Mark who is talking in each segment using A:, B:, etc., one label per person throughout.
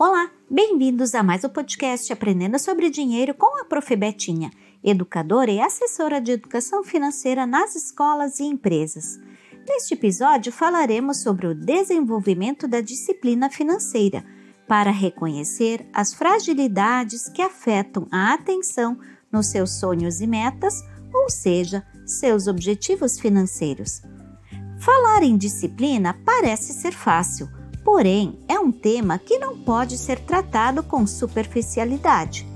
A: Olá, bem-vindos a mais um podcast Aprendendo sobre Dinheiro com a Prof. Betinha, educadora e assessora de educação financeira nas escolas e empresas. Neste episódio falaremos sobre o desenvolvimento da disciplina financeira para reconhecer as fragilidades que afetam a atenção nos seus sonhos e metas, ou seja, seus objetivos financeiros. Falar em disciplina parece ser fácil Porém, é um tema que não pode ser tratado com superficialidade.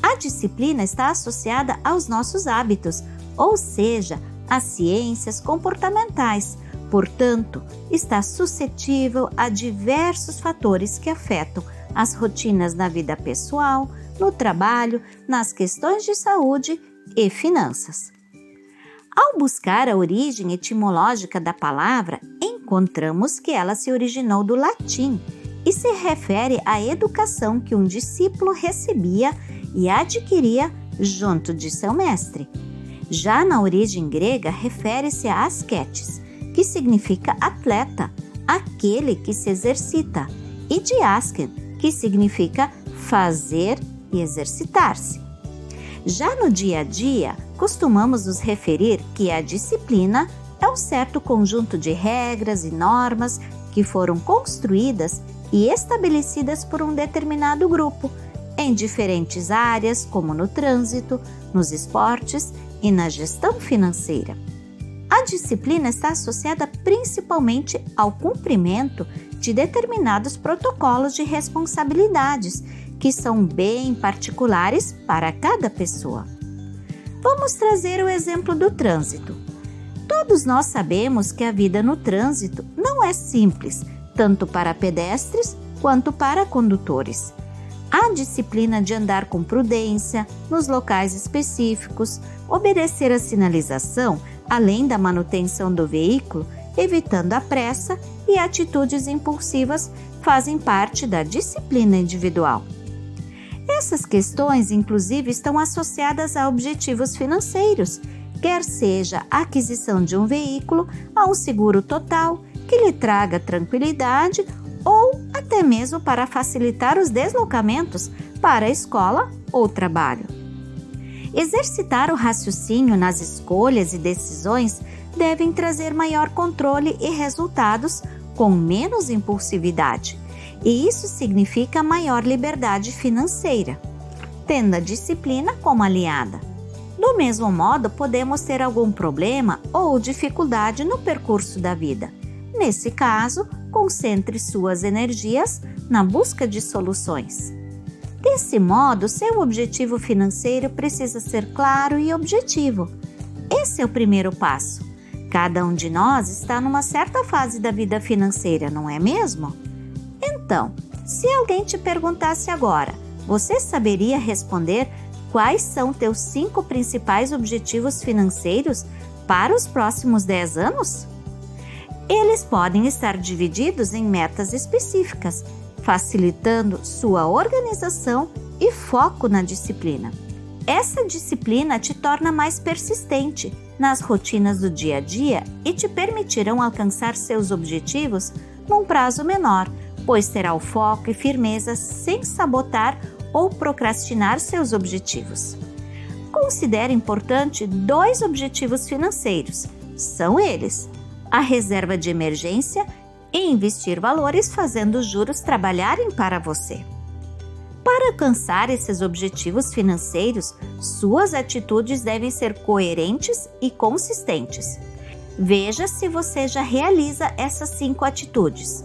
A: A disciplina está associada aos nossos hábitos, ou seja, às ciências comportamentais, portanto, está suscetível a diversos fatores que afetam as rotinas na vida pessoal, no trabalho, nas questões de saúde e finanças. Ao buscar a origem etimológica da palavra, encontramos que ela se originou do latim e se refere à educação que um discípulo recebia e adquiria junto de seu mestre. Já na origem grega, refere-se a ascetes, que significa atleta, aquele que se exercita, e de asken, que significa fazer e exercitar-se. Já no dia a dia, costumamos nos referir que a disciplina é um certo conjunto de regras e normas que foram construídas e estabelecidas por um determinado grupo em diferentes áreas, como no trânsito, nos esportes e na gestão financeira. A disciplina está associada principalmente ao cumprimento de determinados protocolos de responsabilidades que são bem particulares para cada pessoa. Vamos trazer o exemplo do trânsito. Todos nós sabemos que a vida no trânsito não é simples, tanto para pedestres quanto para condutores. A disciplina de andar com prudência nos locais específicos, obedecer a sinalização, além da manutenção do veículo, evitando a pressa e atitudes impulsivas, fazem parte da disciplina individual. Essas questões, inclusive, estão associadas a objetivos financeiros quer seja a aquisição de um veículo a um seguro total que lhe traga tranquilidade ou até mesmo para facilitar os deslocamentos para a escola ou trabalho. Exercitar o raciocínio nas escolhas e decisões devem trazer maior controle e resultados com menos impulsividade, e isso significa maior liberdade financeira, tendo a disciplina como aliada. Do mesmo modo, podemos ter algum problema ou dificuldade no percurso da vida. Nesse caso, concentre suas energias na busca de soluções. Desse modo, seu objetivo financeiro precisa ser claro e objetivo. Esse é o primeiro passo. Cada um de nós está numa certa fase da vida financeira, não é mesmo? Então, se alguém te perguntasse agora, você saberia responder quais são teus cinco principais objetivos financeiros para os próximos 10 anos? Eles podem estar divididos em metas específicas, facilitando sua organização e foco na disciplina. Essa disciplina te torna mais persistente nas rotinas do dia a dia e te permitirão alcançar seus objetivos num prazo menor, pois terá o foco e firmeza sem sabotar ou procrastinar seus objetivos. Considere importante dois objetivos financeiros. São eles: a reserva de emergência e investir valores fazendo juros trabalharem para você. Para alcançar esses objetivos financeiros, suas atitudes devem ser coerentes e consistentes. Veja se você já realiza essas cinco atitudes.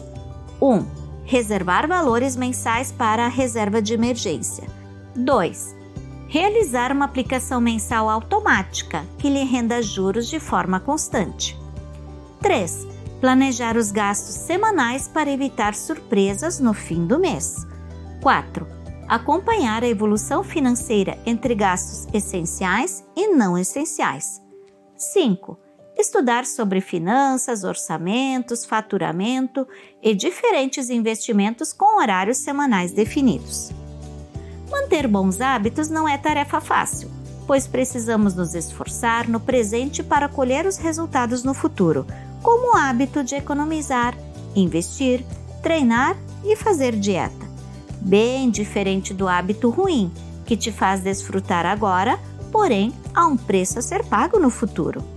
A: 1. Um, reservar valores mensais para a reserva de emergência. 2. Realizar uma aplicação mensal automática que lhe renda juros de forma constante. 3. Planejar os gastos semanais para evitar surpresas no fim do mês. 4. Acompanhar a evolução financeira entre gastos essenciais e não essenciais. 5 estudar sobre finanças, orçamentos, faturamento e diferentes investimentos com horários semanais definidos. Manter bons hábitos não é tarefa fácil, pois precisamos nos esforçar no presente para colher os resultados no futuro, como o hábito de economizar, investir, treinar e fazer dieta. bem diferente do hábito ruim, que te faz desfrutar agora, porém há um preço a ser pago no futuro.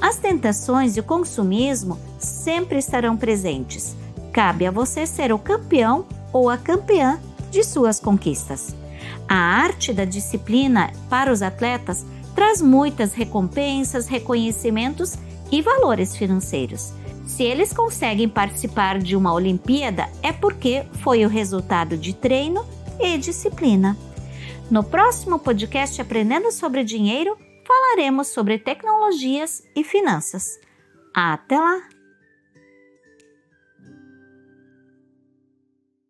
A: As tentações e o consumismo sempre estarão presentes. Cabe a você ser o campeão ou a campeã de suas conquistas. A arte da disciplina para os atletas traz muitas recompensas, reconhecimentos e valores financeiros. Se eles conseguem participar de uma Olimpíada, é porque foi o resultado de treino e disciplina. No próximo podcast Aprendendo sobre Dinheiro, falaremos sobre tecnologias e finanças. Até lá!